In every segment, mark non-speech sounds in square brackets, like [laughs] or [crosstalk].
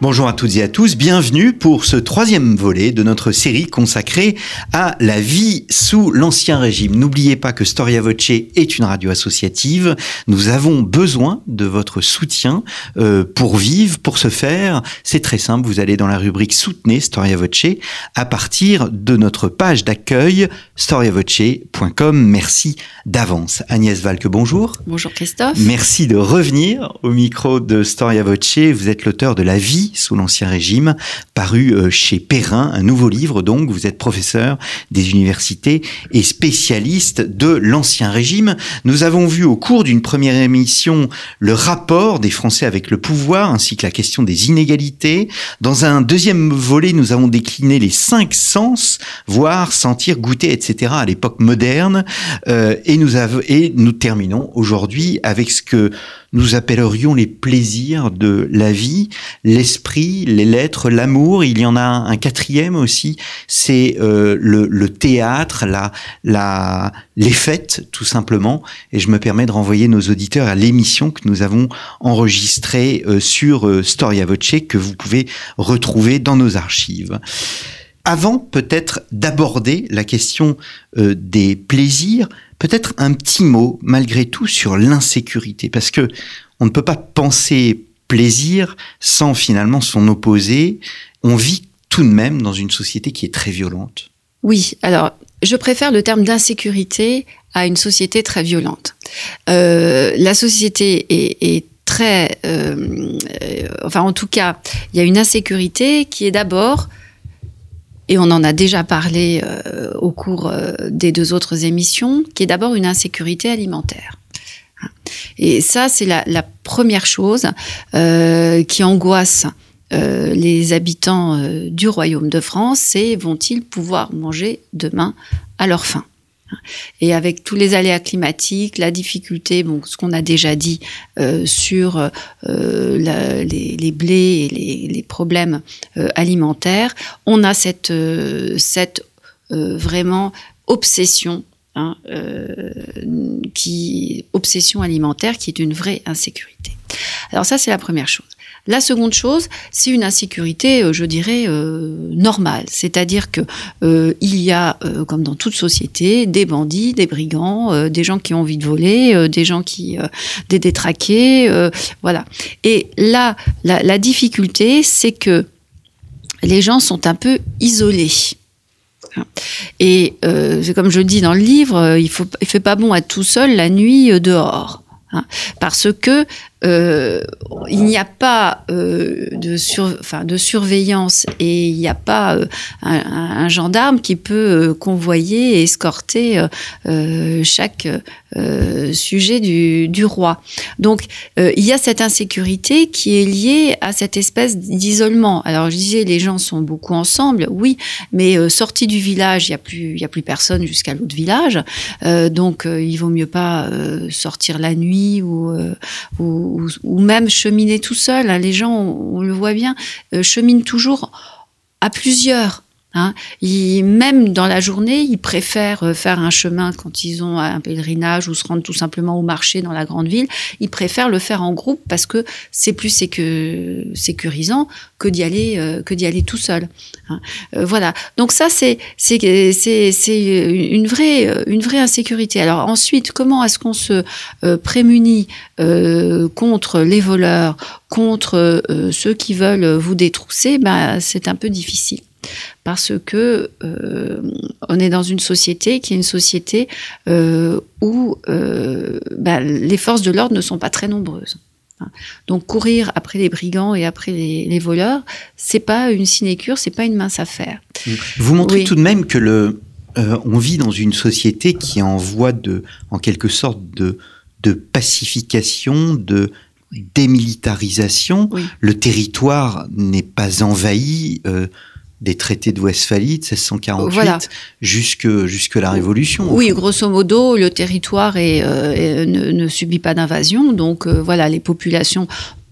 Bonjour à toutes et à tous, bienvenue pour ce troisième volet de notre série consacrée à la vie sous l'Ancien Régime. N'oubliez pas que Storia Voce est une radio associative. Nous avons besoin de votre soutien euh, pour vivre, pour ce faire. C'est très simple, vous allez dans la rubrique Soutenez Storia Voce à partir de notre page d'accueil storiavoce.com. Merci d'avance. Agnès Valque, bonjour. Bonjour Christophe. Merci de revenir au micro de Storia Voce. Vous êtes l'auteur de La vie sous l'Ancien Régime, paru euh, chez Perrin, un nouveau livre donc. Vous êtes professeur des universités et spécialiste de l'Ancien Régime. Nous avons vu au cours d'une première émission le rapport des Français avec le pouvoir ainsi que la question des inégalités. Dans un deuxième volet, nous avons décliné les cinq sens, voir, sentir, goûter, etc. à l'époque moderne. Euh, et, nous avons, et nous terminons aujourd'hui avec ce que nous appellerions les plaisirs de la vie, l'esprit, les lettres, l'amour. Il y en a un, quatrième aussi, c'est euh, le, le, théâtre, la, la, les fêtes, tout simplement. Et je me permets de renvoyer nos auditeurs à l'émission que nous avons enregistrée euh, sur euh, Storia Voce, que vous pouvez retrouver dans nos archives avant peut-être d'aborder la question euh, des plaisirs, peut-être un petit mot malgré tout sur l'insécurité, parce que on ne peut pas penser plaisir sans finalement son opposé. On vit tout de même dans une société qui est très violente. Oui, alors je préfère le terme d'insécurité à une société très violente. Euh, la société est, très, euh, enfin en tout cas, il y a une insécurité qui est d'abord et on en a déjà parlé euh, au cours euh, des deux autres émissions, qui est d'abord une insécurité alimentaire. Et ça, c'est la, première chose euh, qui angoisse les habitants du royaume de France, c'est vont-ils pouvoir manger demain à leur faim? Et avec tous les aléas climatiques, la difficulté, bon, ce qu'on a déjà dit euh, sur euh, les, blés et les, problèmes euh, alimentaires, on a cette, cette vraiment obsession. Hein, qui obsession alimentaire qui est une vraie insécurité. Alors ça c'est la première chose. La seconde chose, c'est une insécurité, euh, je dirais, euh, normale. C'est-à-dire que euh, il y a, comme dans toute société, des bandits, des brigands, des gens qui ont envie de voler, des gens qui, des détraqués, voilà. Et là, la, difficulté, c'est que les gens sont un peu isolés. Et comme je dis dans le livre, il il fait pas bon être tout seul la nuit dehors. Hein, parce que euh, il n'y a pas euh, de, sur, de surveillance et il n'y a pas euh, un, gendarme qui peut convoyer et escorter chaque sujet du, du, roi. Donc il y a cette insécurité qui est liée à cette espèce d'isolement. Alors je disais les gens sont beaucoup ensemble, oui, mais sortis du village, il n'y a plus a plus personne jusqu'à l'autre village, donc il vaut mieux pas sortir la nuit ou ou, même cheminer tout seul. Hein, les gens, on, on le voit bien, euh, cheminent toujours à plusieurs. Hein. Même dans la journée, ils préfèrent euh, faire un chemin quand ils ont un pèlerinage ou se rendre tout simplement au marché dans la grande ville. Ils préfèrent le faire en groupe parce que c'est plus sécu sécurisant que d'y aller euh, que d'y aller tout seul. Hein. Euh, voilà. Donc ça c'est une vraie insécurité. Alors ensuite, comment est-ce qu'on se prémunit contre les voleurs, contre ceux qui veulent vous détrousser? Ben c'est un peu difficile parce que euh, on est dans une société qui est une société euh, où euh, bah, les forces de l'ordre ne sont pas très nombreuses. Donc courir après les brigands et après les, les voleurs, c'est pas une sinécure, c'est pas une mince affaire. Vous montrez oui. tout de même que le euh, on vit dans une société qui est en voie de, en quelque sorte, de, de pacification, de démilitarisation. Oui. Le territoire n'est pas envahi. Euh, des traités de Westphalie de 1648 jusque, jusque la Révolution. Oui, grosso modo, le territoire est, ne, ne, subit pas d'invasion, donc voilà, les populations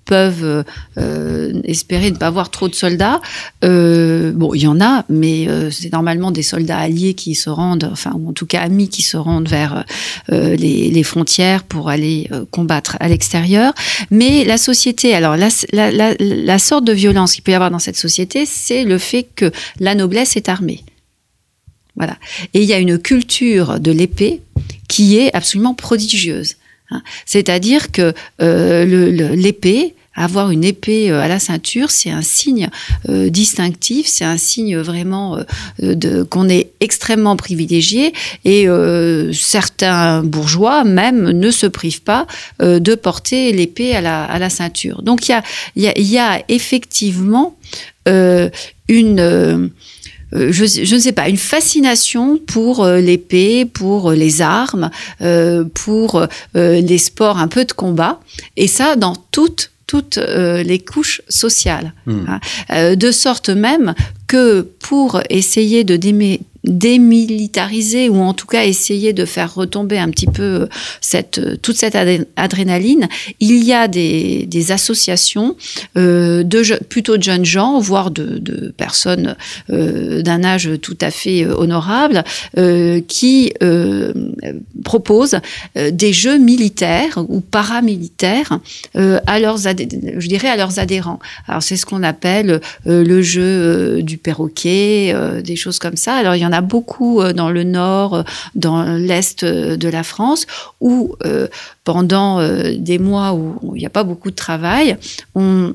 peuvent euh, espérer ne pas avoir trop de soldats. Euh, bon, il y en a, mais euh, c'est normalement des soldats alliés qui se rendent, enfin, ou en tout cas amis qui se rendent vers les, les, frontières pour aller combattre à l'extérieur. Mais la société, alors la, la, la, la sorte de violence qu'il peut y avoir dans cette société, c'est le fait que la noblesse est armée. Voilà. Et il y a une culture de l'épée qui est absolument prodigieuse. Hein. C'est-à-dire que euh, l'épée, avoir une épée euh, à la ceinture, c'est un signe euh, distinctif, c'est un signe vraiment de qu'on est extrêmement privilégié et certains bourgeois même ne se privent pas de porter l'épée à la, à la ceinture. Donc il y a, y, y a effectivement une euh, je, ne sais pas, une fascination pour euh, l'épée, pour euh, les armes, pour les sports un peu de combat, et ça dans toutes toutes les couches sociales, hmm. hein. de sorte même que pour essayer de démilitariser ou en tout cas essayer de faire retomber un petit peu euh, cette, euh, toute cette adrénaline, il y a des, associations euh, de plutôt de jeunes gens, voire de, personnes d'un âge tout à fait honorable, qui proposent des jeux militaires ou paramilitaires à leurs, je dirais à leurs adhérents. Alors c'est ce qu'on appelle le jeu du perroquet, des choses comme ça. Alors il y en a beaucoup euh, dans le nord, euh, dans l'est euh, de la France, où pendant des mois où il n'y a pas beaucoup de travail, on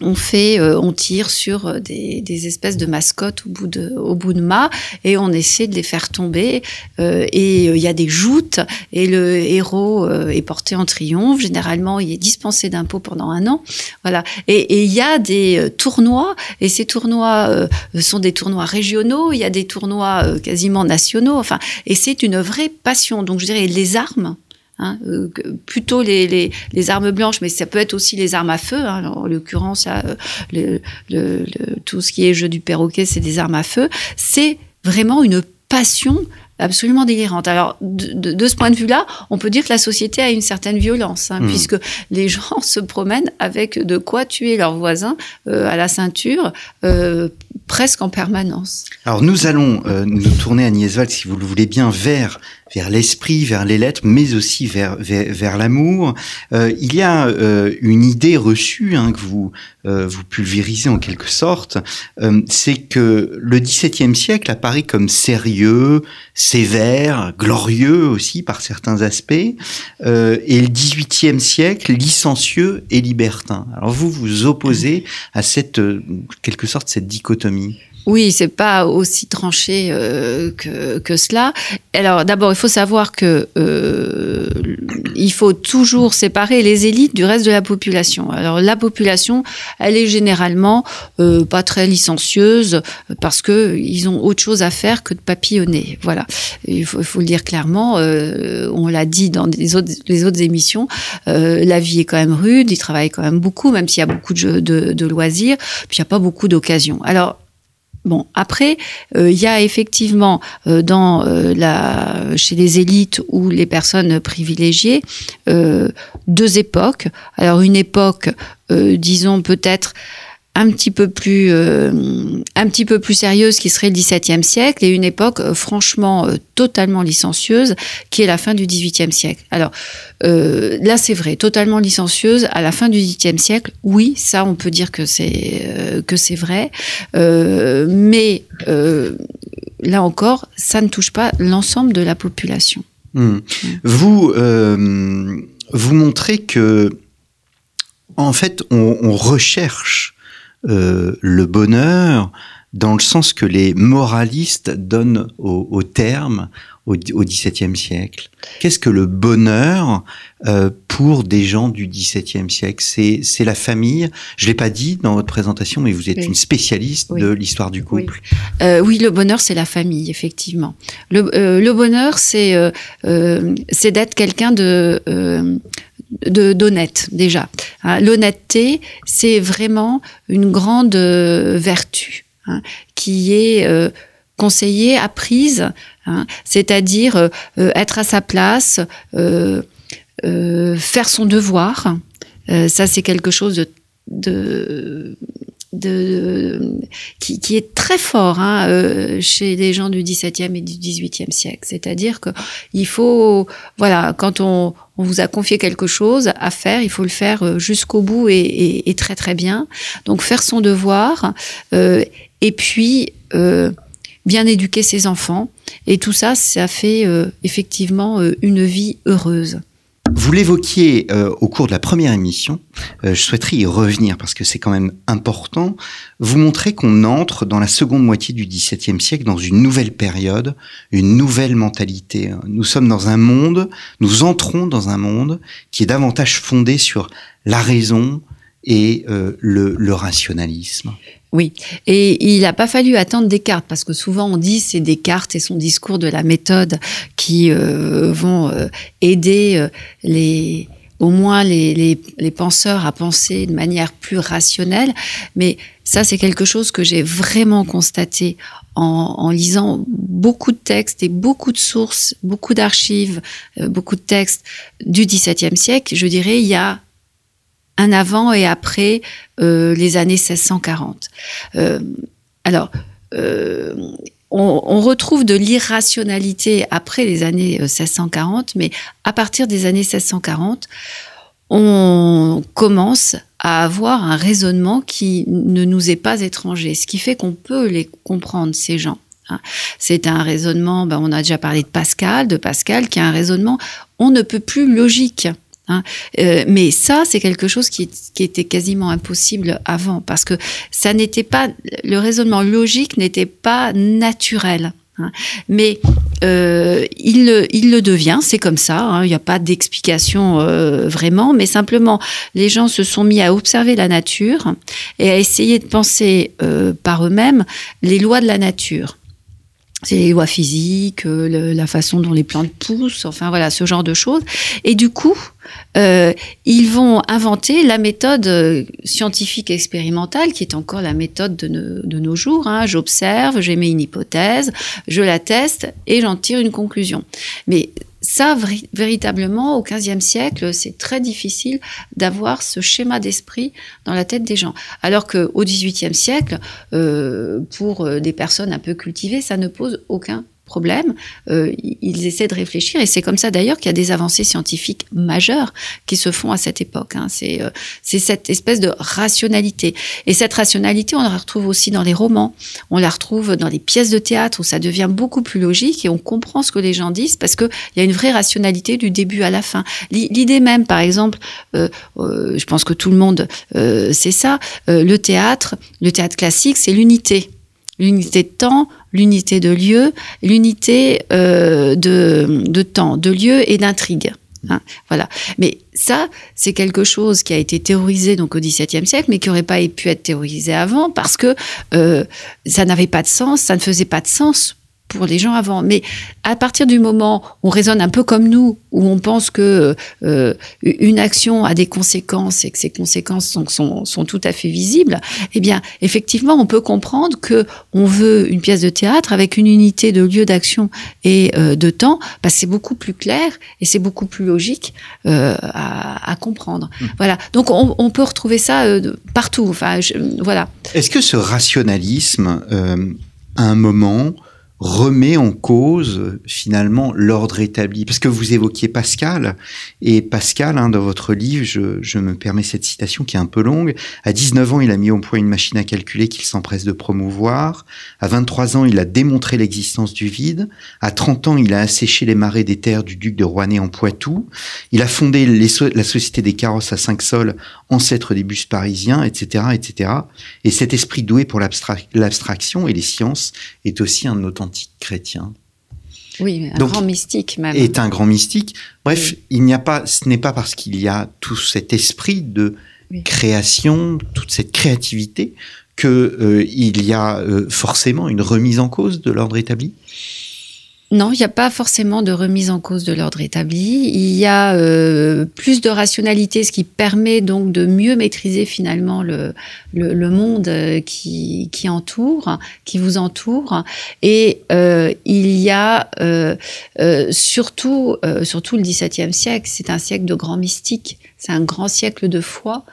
on fait, euh, on tire sur euh, des, des, espèces de mascottes au bout de, au bout de mât et on essaie de les faire tomber. Euh, et il y a des joutes et le héros est porté en triomphe. Généralement, il est dispensé d'impôts pendant un an. Voilà. Et il y a des tournois et ces tournois sont des tournois régionaux. Il y a des tournois quasiment nationaux. Enfin, et c'est une vraie passion. Donc, je dirais les armes Hein, euh, plutôt les, les, les, armes blanches, mais ça peut être aussi les armes à feu. Hein. en l'occurrence, euh, le, le, tout ce qui est jeu du perroquet, c'est des armes à feu. C'est vraiment une passion absolument délirante. Alors, de, de, ce point de vue-là, on peut dire que la société a une certaine violence, hein, mmh. puisque les gens [laughs] se promènent avec de quoi tuer leurs voisins euh, à la ceinture, euh, presque en permanence. Alors, nous allons euh, nous tourner, à Nieswald, si vous le voulez bien, vers vers l'esprit, vers les lettres, mais aussi vers vers, vers l'amour. Euh, il y a euh, une idée reçue hein, que vous euh, vous pulvérisez en quelque sorte, c'est que le XVIIe siècle apparaît comme sérieux, sévère, glorieux aussi par certains aspects, et le XVIIIe siècle licencieux et libertin. Alors vous vous opposez à cette quelque sorte cette dichotomie. Oui, c'est pas aussi tranché euh, que, que, cela. Alors d'abord, il faut savoir que euh, il faut toujours séparer les élites du reste de la population. Alors la population, elle est généralement euh, pas très licencieuse parce que ils ont autre chose à faire que de papillonner. Voilà, il faut, il faut le dire clairement. Euh, on l'a dit dans les autres, les autres émissions. Euh, la vie est quand même rude. Ils travaillent quand même beaucoup, même s'il y a beaucoup de, de, de loisirs. Puis il n'y a pas beaucoup d'occasions. Alors Bon, après, euh, il y a effectivement euh, dans euh, la, chez les élites ou les personnes privilégiées deux époques. Alors une époque, disons peut-être un petit peu plus euh, un petit peu plus sérieuse qui serait le XVIIe siècle et une époque euh, franchement euh, totalement licencieuse qui est la fin du XVIIIe siècle. Alors là c'est vrai, totalement licencieuse à la fin du XVIIIe siècle, oui, ça on peut dire que c'est que c'est vrai, mais là encore, ça ne touche pas l'ensemble de la population. Hmm. Vous vous montrez que en fait on, on recherche euh, le bonheur dans le sens que les moralistes donnent au, terme au, XVIIe siècle. Qu'est-ce que le bonheur euh, pour des gens du XVIIe siècle? C'est la famille. Je l'ai pas dit dans votre présentation, mais vous êtes une spécialiste de l'histoire du couple. Oui. Euh, oui, le bonheur, c'est la famille, effectivement. Le, euh, le bonheur, c'est c'est d'être quelqu'un de d'honnête déjà. Hein, l'honnêteté, c'est vraiment une grande vertu. Hein, qui est conseillée, apprise, hein, c'est-à-dire être à sa place, faire son devoir. ça, c'est quelque chose de qui, est très fort hein, euh, chez les gens du XVIIe et du XVIIIe siècle. C'est-à-dire que il faut, voilà, quand on, vous a confié quelque chose à faire, il faut le faire euh, jusqu'au bout et, très très bien. Donc faire son devoir euh, et puis bien éduquer ses enfants. Et tout ça, ça fait effectivement une vie heureuse. Vous l'évoquiez euh, au cours de la première émission, euh, je souhaiterais y revenir parce que c'est quand même important. Vous montrez qu'on entre dans la seconde moitié du XVIIe siècle dans une nouvelle période, une nouvelle mentalité. Nous sommes dans un monde, nous entrons dans un monde qui est davantage fondé sur la raison et euh, le, le rationalisme. Oui, et il n'a pas fallu attendre Descartes, parce que souvent on dit c'est Descartes et son discours de la méthode qui euh, vont euh, aider euh, les, au moins les, les, penseurs à penser de manière plus rationnelle. Mais ça, c'est quelque chose que j'ai vraiment constaté en, lisant beaucoup de textes et beaucoup de sources, beaucoup d'archives, beaucoup de textes du XVIIe siècle. Je dirais, il y a un avant et après euh, les années 1640. Euh, alors, euh, on, on, retrouve de l'irrationalité après les années 1640, mais à partir des années 1640, on commence à avoir un raisonnement qui ne nous est pas étranger, ce qui fait qu'on peut les comprendre, ces gens. Hein. C'est un raisonnement, ben on a déjà parlé de Pascal, de Pascal, qui a un raisonnement, on ne peut plus logique. Hein. Euh, mais ça, c'est quelque chose qui, était quasiment impossible avant, parce que ça n'était pas le raisonnement logique n'était pas naturel. Hein. Mais euh, il, le devient, c'est comme ça. Hein. Il n'y a pas d'explication euh, vraiment, mais simplement les gens se sont mis à observer la nature et à essayer de penser par eux-mêmes les lois de la nature c'est les lois physiques, euh, la façon dont les plantes poussent, enfin voilà, ce genre de choses. Et du coup, euh, ils vont inventer la méthode euh, scientifique expérimentale, qui est encore la méthode de nos jours. Hein. J'observe, j'émets une hypothèse, je la teste et j'en tire une conclusion. Mais ça, véritablement, au XVe siècle, c'est très difficile d'avoir ce schéma d'esprit dans la tête des gens. Alors qu'au XVIIIe siècle, euh, pour euh, des personnes un peu cultivées, ça ne pose aucun problème, euh, ils essaient de réfléchir et c'est comme ça d'ailleurs qu'il y a des avancées scientifiques majeures qui se font à cette époque. Hein. C'est euh, cette espèce de rationalité. Et cette rationalité, on la retrouve aussi dans les romans, on la retrouve dans les pièces de théâtre où ça devient beaucoup plus logique et on comprend ce que les gens disent parce qu'il y a une vraie rationalité du début à la fin. L'idée même, par exemple, euh, je pense que tout le monde sait ça, le théâtre, le théâtre classique, c'est l'unité l'unité de temps, l'unité de lieu, l'unité euh, de, de, temps, de lieu et d'intrigue. Hein, voilà. Mais ça, c'est quelque chose qui a été théorisé donc au XVIIe siècle, mais qui n'aurait pas pu être théorisé avant parce que euh, ça n'avait pas de sens, ça ne faisait pas de sens pour les gens avant. Mais à partir du moment où on raisonne un peu comme nous, où on pense que euh, une action a des conséquences et que ces conséquences sont, sont, sont, tout à fait visibles, eh bien, effectivement, on peut comprendre que on veut une pièce de théâtre avec une unité de lieu d'action et euh, de temps, parce que c'est beaucoup plus clair et c'est beaucoup plus logique euh, à, à, comprendre. Mmh. Voilà. Donc, on, on, peut retrouver ça euh, partout. Enfin, je, voilà. Est-ce que ce rationalisme, à un moment, remet en cause finalement l'ordre établi. Parce que vous évoquiez Pascal, et Pascal, hein, dans votre livre, je, je, me permets cette citation qui est un peu longue, à 19 ans, il a mis au point une machine à calculer qu'il s'empresse de promouvoir, à 23 ans, il a démontré l'existence du vide, à 30 ans, il a asséché les marais des terres du duc de Rouennais en Poitou, il a fondé la Société des carrosses à cinq sols, ancêtre des bus parisiens, etc., etc. Et cet esprit doué pour l'abstraction et les sciences est aussi un authentique chrétien. Oui, un Donc, grand mystique même. Est un grand mystique. Bref, oui. il n'y a pas, ce n'est pas parce qu'il y a tout cet esprit de oui. création, toute cette créativité, que euh, il y a euh, forcément une remise en cause de l'ordre établi. Non, il n'y a pas forcément de remise en cause de l'ordre établi. Il y a euh, plus de rationalité, ce qui permet donc de mieux maîtriser finalement le, le, monde euh, qui, qui, entoure, qui vous entoure. Et euh, il y a euh, euh surtout, surtout le XVIIe siècle, c'est un siècle de grands mystiques, c'est un grand siècle de foi.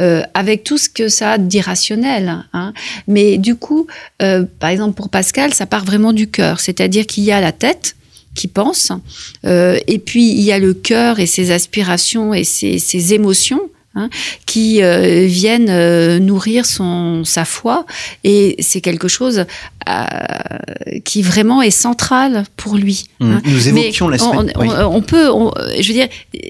Euh, avec tout ce que ça a d'irrationnel. Hein. Mais du coup, euh, par exemple pour Pascal, ça part vraiment du cœur, c'est-à-dire qu'il y a la tête qui pense, euh, et puis il y a le cœur et ses aspirations et ses, émotions Hein, qui viennent nourrir son sa foi et c'est quelque chose qui vraiment est central pour lui. Mmh. Hein. Nous évoquions la semaine. On, on, peut, je veux dire,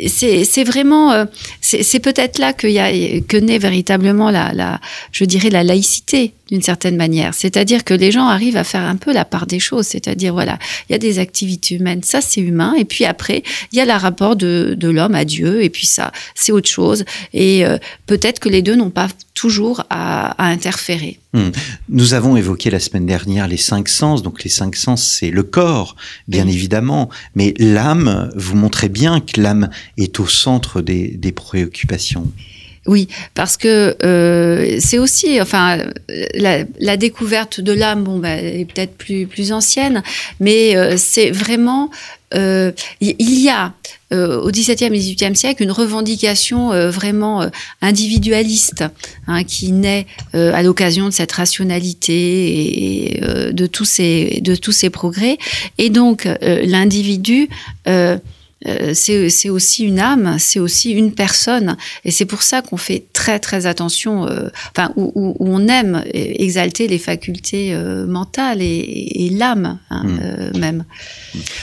c'est vraiment, c'est peut-être là qu'il y a que naît véritablement la, la, je dirais la laïcité d'une certaine manière. C'est-à-dire que les gens arrivent à faire un peu la part des choses. C'est-à-dire, voilà, il y a des activités humaines, ça c'est humain. Et puis après, il y a le rapport de, de l'homme à Dieu. Et puis ça, c'est autre chose. Et euh, peut-être que les deux n'ont pas toujours à, à interférer. Hmm. Nous avons évoqué la semaine dernière les cinq sens. Donc les cinq sens, c'est le corps, bien évidemment. Mais l'âme, vous montrez bien que l'âme est au centre des, des préoccupations. Oui, parce que euh, c'est aussi, enfin, la, la découverte de l'âme, bon, bah, est peut-être plus plus ancienne, mais euh, c'est vraiment, euh, il y a euh, au XVIIe et XVIIIe siècle une revendication euh, vraiment individualiste hein, qui naît à l'occasion de cette rationalité et, de tous ces de tous ces progrès, et donc l'individu euh, c'est aussi une âme, c'est aussi une personne. Et c'est pour ça qu'on fait très très attention, euh, enfin, où, où, on aime exalter les facultés euh, mentales et, et l'âme hein, mmh. même.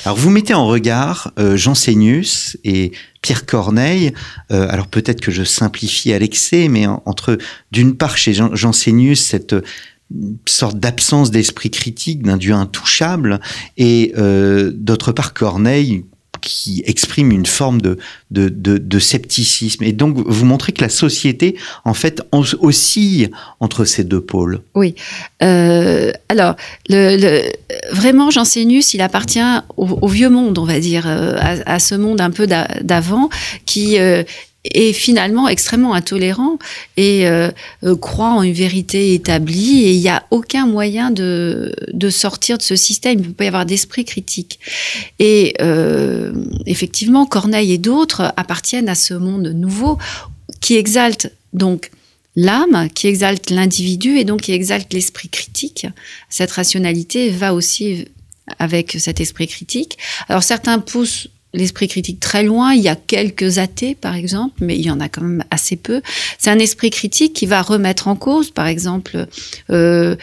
Alors vous mettez en regard Jean Sénius et Pierre Corneille, alors peut-être que je simplifie à l'excès, mais entre d'une part chez Jean, Jean cette sorte d'absence d'esprit critique d'un dieu intouchable et euh, d'autre part Corneille qui exprime une forme de, de, scepticisme. Et donc, vous montrez que la société, en fait, oscille entre ces deux pôles. Oui. Euh, alors, le, le, vraiment, Jansénus, il appartient au, vieux monde, on va dire, euh, à, à ce monde un peu d'avant, qui euh, est finalement extrêmement intolérant et euh, euh, croit en une vérité établie et il n'y a aucun moyen de, de sortir de ce système. Il ne peut pas y avoir d'esprit critique. Et euh, effectivement, Corneille et d'autres appartiennent à ce monde nouveau qui exalte donc l'âme, qui exalte l'individu et donc qui exalte l'esprit critique. Cette rationalité va aussi avec cet esprit critique. Alors certains poussent l'esprit critique très loin. Il y a quelques athées, par exemple, mais il y en a quand même assez peu. C'est un esprit critique qui va remettre en cause, par exemple, euh,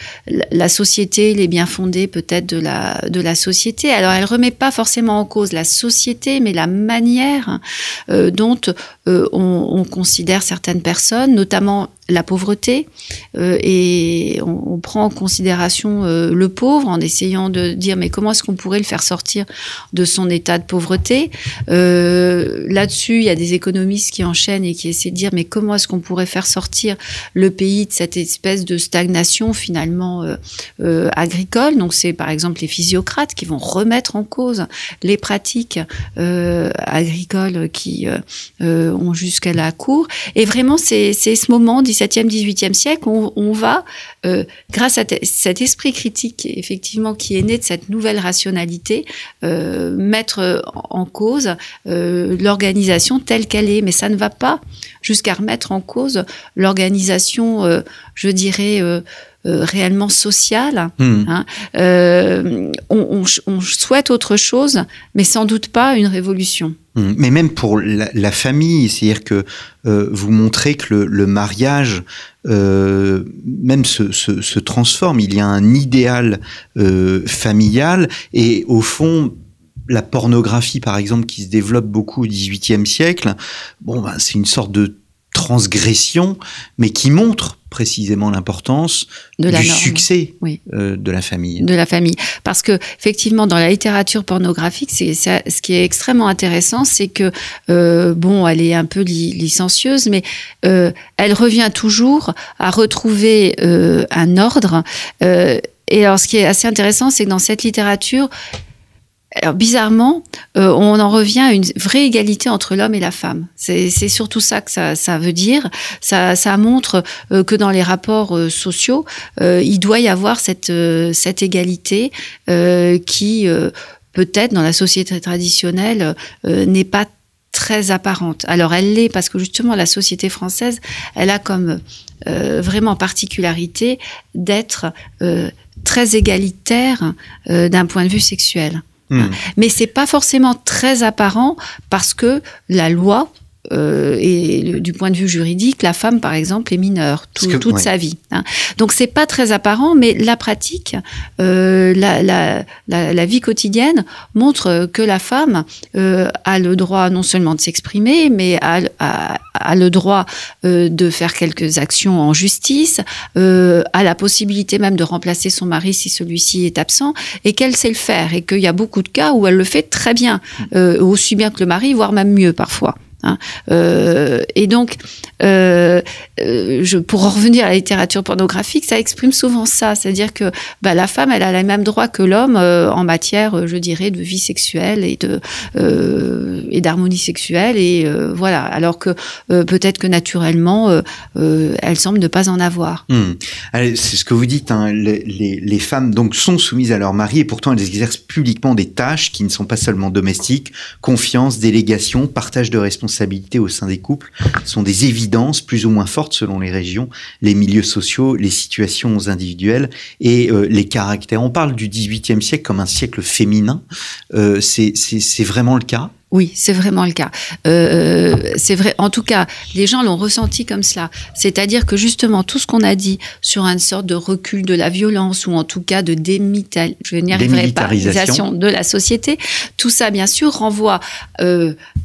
la société, les biens fondés peut-être de la, de la société. Alors, elle remet pas forcément en cause la société, mais la manière euh, dont euh, on, on, considère certaines personnes, notamment la pauvreté euh, et on, prend en considération euh, le pauvre en essayant de dire mais comment est-ce qu'on pourrait le faire sortir de son état de pauvreté? Là-dessus il y a des économistes qui enchaînent et qui essaient de dire mais comment est-ce qu'on pourrait faire sortir le pays de cette espèce de stagnation finalement agricole? Donc c'est par exemple les physiocrates qui vont remettre en cause les pratiques agricoles qui ont jusqu'à la cour et vraiment c'est ce moment 17e, 18e siècle, on, on va, euh, grâce à cet esprit critique, effectivement, qui est né de cette nouvelle rationalité, euh, mettre en cause euh, l'organisation telle qu'elle est. Mais ça ne va pas jusqu'à remettre en cause l'organisation, je dirais, euh, réellement sociale. Mmh. Hein. Euh, on, on, on, souhaite autre chose, mais sans doute pas une révolution. Mmh. Mais même pour la, la famille, c'est-à-dire que euh, vous montrez que le, le mariage euh, même se, se, se, transforme. Il y a un idéal euh, familial et au fond, la pornographie, par exemple, qui se développe beaucoup au XVIIIe siècle, bon, ben, c'est une sorte de transgression, mais qui montre précisément l'importance du norme. succès oui. euh, de la famille. De la famille. Parce que, effectivement, dans la littérature pornographique, c'est ce qui est extrêmement intéressant, c'est que, euh, bon, elle est un peu li licencieuse, mais euh, elle revient toujours à retrouver un ordre. Et alors, ce qui est assez intéressant, c'est que dans cette littérature, alors bizarrement, euh, on en revient à une vraie égalité entre l'homme et la femme. C'est surtout ça que ça, veut dire. Ça, montre euh, que dans les rapports euh, sociaux, il doit y avoir cette égalité qui, peut-être dans la société traditionnelle, n'est pas très apparente. Alors elle l'est parce que justement la société française, elle a comme vraiment particularité d'être très égalitaire d'un point de vue sexuel. Hmm. Mais c'est pas forcément très apparent parce que la loi euh, et du point de vue juridique, la femme, par exemple, est mineure toute sa vie. Hein. Donc c'est pas très apparent, mais la pratique, euh, la, la, la, la, vie quotidienne montre que la femme euh, a le droit non seulement de s'exprimer, mais a, a, a, le droit euh, de faire quelques actions en justice, euh, a la possibilité même de remplacer son mari si celui-ci est absent, et qu'elle sait le faire, et qu'il y a beaucoup de cas où elle le fait très bien, euh, aussi bien que le mari, voire même mieux parfois. Hein. Euh, et donc, euh, euh, pour en revenir à la littérature pornographique, ça exprime souvent ça, c'est-à-dire que bah, la femme, elle a les mêmes droits que l'homme en matière, je dirais, de vie sexuelle et d'harmonie sexuelle, et voilà. Alors que peut-être que naturellement, elle semble ne pas en avoir. Hmm. C'est ce que vous dites. Hein, les, femmes donc sont soumises à leur mari et pourtant elles exercent publiquement des tâches qui ne sont pas seulement domestiques, confiance, délégation, partage de responsabilités au sein des couples sont des évidences plus ou moins fortes selon les régions, les milieux sociaux, les situations individuelles et euh, les caractères. On parle du XVIIIe siècle comme un siècle féminin. Euh, c'est vraiment le cas oui, c'est vraiment le cas. Euh, c'est vrai. En tout cas, les gens l'ont ressenti comme cela. C'est-à-dire que justement, tout ce qu'on a dit sur une sorte de recul de la violence ou en tout cas de démilitarisation de la société, tout ça, bien sûr, renvoie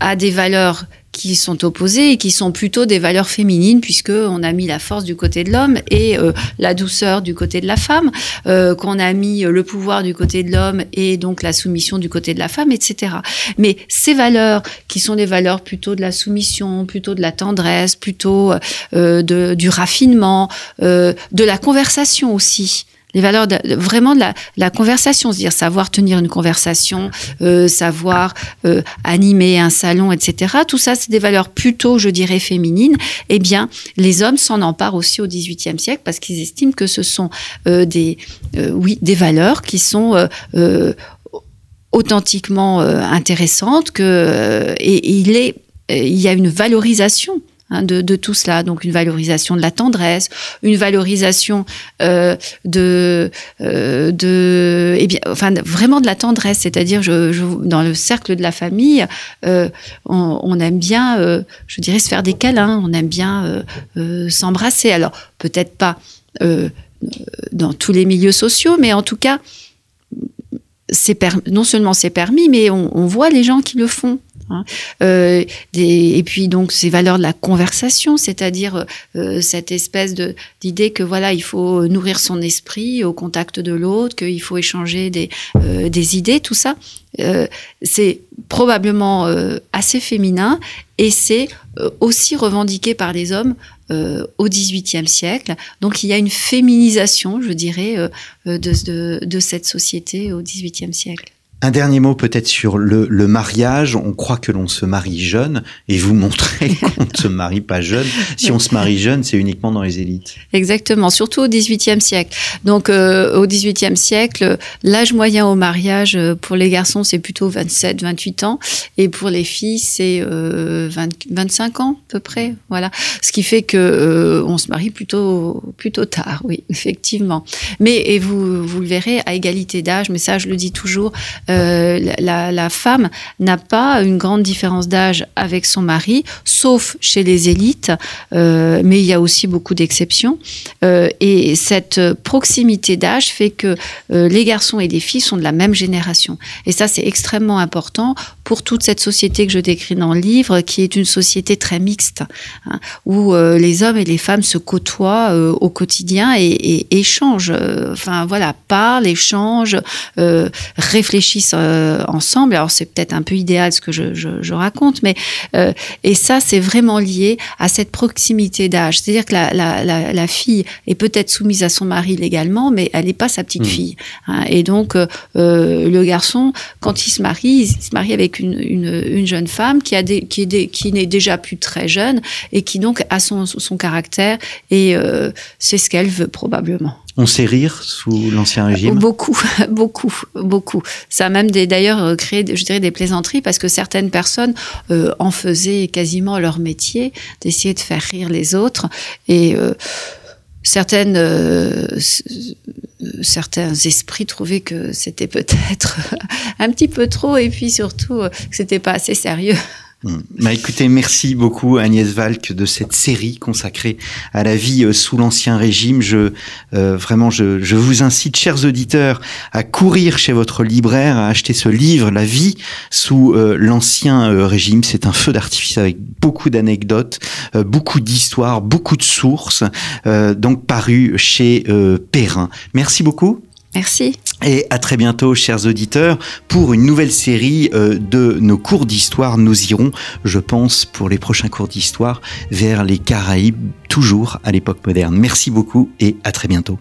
à des valeurs qui sont opposées et qui sont plutôt des valeurs féminines puisque on a mis la force du côté de l'homme et euh, la douceur du côté de la femme, euh, qu'on a mis le pouvoir du côté de l'homme et donc la soumission du côté de la femme, etc. Mais ces valeurs qui sont des valeurs plutôt de la soumission, plutôt de la tendresse, plutôt euh, de, du raffinement, de la conversation aussi les valeurs vraiment de la, conversation, c'est-à-dire savoir tenir une conversation, euh, savoir euh, animer un salon, etc. Tout ça, c'est des valeurs plutôt, je dirais, féminines. Eh bien, les hommes s'en emparent aussi au XVIIIe siècle parce qu'ils estiment que ce sont euh, des, euh, oui, des valeurs qui sont euh, authentiquement intéressantes que et, il est il y a une valorisation Hein, de, tout cela. Donc une valorisation de la tendresse, une valorisation euh, de, euh, de, eh bien, enfin vraiment de la tendresse. C'est-à-dire, je, dans le cercle de la famille, euh, on, on, aime bien, euh, je dirais, se faire des câlins. On aime bien euh, euh, s'embrasser. Alors peut-être pas dans tous les milieux sociaux, mais en tout cas, non seulement c'est permis, mais on, voit les gens qui le font. Hein. Euh, et puis donc ces valeurs de la conversation, c'est-à-dire euh, cette espèce d'idée que voilà il faut nourrir son esprit au contact de l'autre, qu'il faut échanger des, euh, idées, tout ça, c'est probablement assez féminin et c'est aussi revendiqué par les hommes au XVIIIe siècle. Donc il y a une féminisation, je dirais, de, de, de cette société au XVIIIe siècle. Un dernier mot peut-être sur le, mariage. On croit que l'on se marie jeune et vous montrez [laughs] qu'on ne se marie pas jeune. Si on se marie jeune, c'est uniquement dans les élites. Exactement, surtout au XVIIIe siècle. Donc euh, au XVIIIe siècle, l'âge moyen au mariage euh, pour les garçons c'est plutôt 27, 28 ans et pour les filles c'est euh, 25 ans à peu près. Voilà, ce qui fait que euh, on se marie plutôt plutôt tard, oui, [laughs] effectivement. Mais et vous vous le verrez à égalité d'âge, mais ça je le dis toujours euh, la, femme n'a pas une grande différence d'âge avec son mari, sauf chez les élites, euh, mais il y a aussi beaucoup d'exceptions. Euh, et cette proximité d'âge fait que les garçons et les filles sont de la même génération. Et ça, c'est extrêmement important pour toute cette société que je décris dans le livre, qui est une société très mixte, hein, où les hommes et les femmes se côtoient au quotidien et, et échangent, enfin voilà, parlent, échangent, réfléchissent fils ensemble. Alors c'est peut-être un peu idéal ce que je, je, raconte, mais et ça c'est vraiment lié à cette proximité d'âge. C'est-à-dire que la, la, la, la fille est peut-être soumise à son mari légalement, mais elle n'est pas sa petite mmh. fille. Hein. et donc le garçon, quand il se marie, il se marie avec une, une, une jeune femme qui a des, qui est qui n'est déjà plus très jeune et qui donc a son, son caractère et euh, c'est ce qu'elle veut probablement. On sait rire sous l'ancien régime? Beaucoup, [laughs] beaucoup, beaucoup. Ça a même d'ailleurs euh, créé, je dirais, des plaisanteries parce que certaines personnes euh, en faisaient quasiment leur métier d'essayer de faire rire les autres et certaines certains esprits trouvaient que c'était peut-être [laughs] un petit peu trop et puis surtout que c'était pas assez sérieux. Hmm. Bah, écoutez, merci beaucoup Agnès Valk de cette série consacrée à la vie euh, sous l'ancien régime. Je euh, vraiment, je, je, vous incite, chers auditeurs, à courir chez votre libraire, à acheter ce livre, La vie sous euh, l'ancien régime. C'est un feu d'artifice avec beaucoup d'anecdotes, beaucoup d'histoires, beaucoup de sources, donc paru chez Perrin. Merci beaucoup. Merci. Et à très bientôt, chers auditeurs, pour une nouvelle série euh, de nos cours d'histoire. Nous irons, je pense, pour les prochains cours d'histoire, vers les Caraïbes, toujours à l'époque moderne. Merci beaucoup et à très bientôt.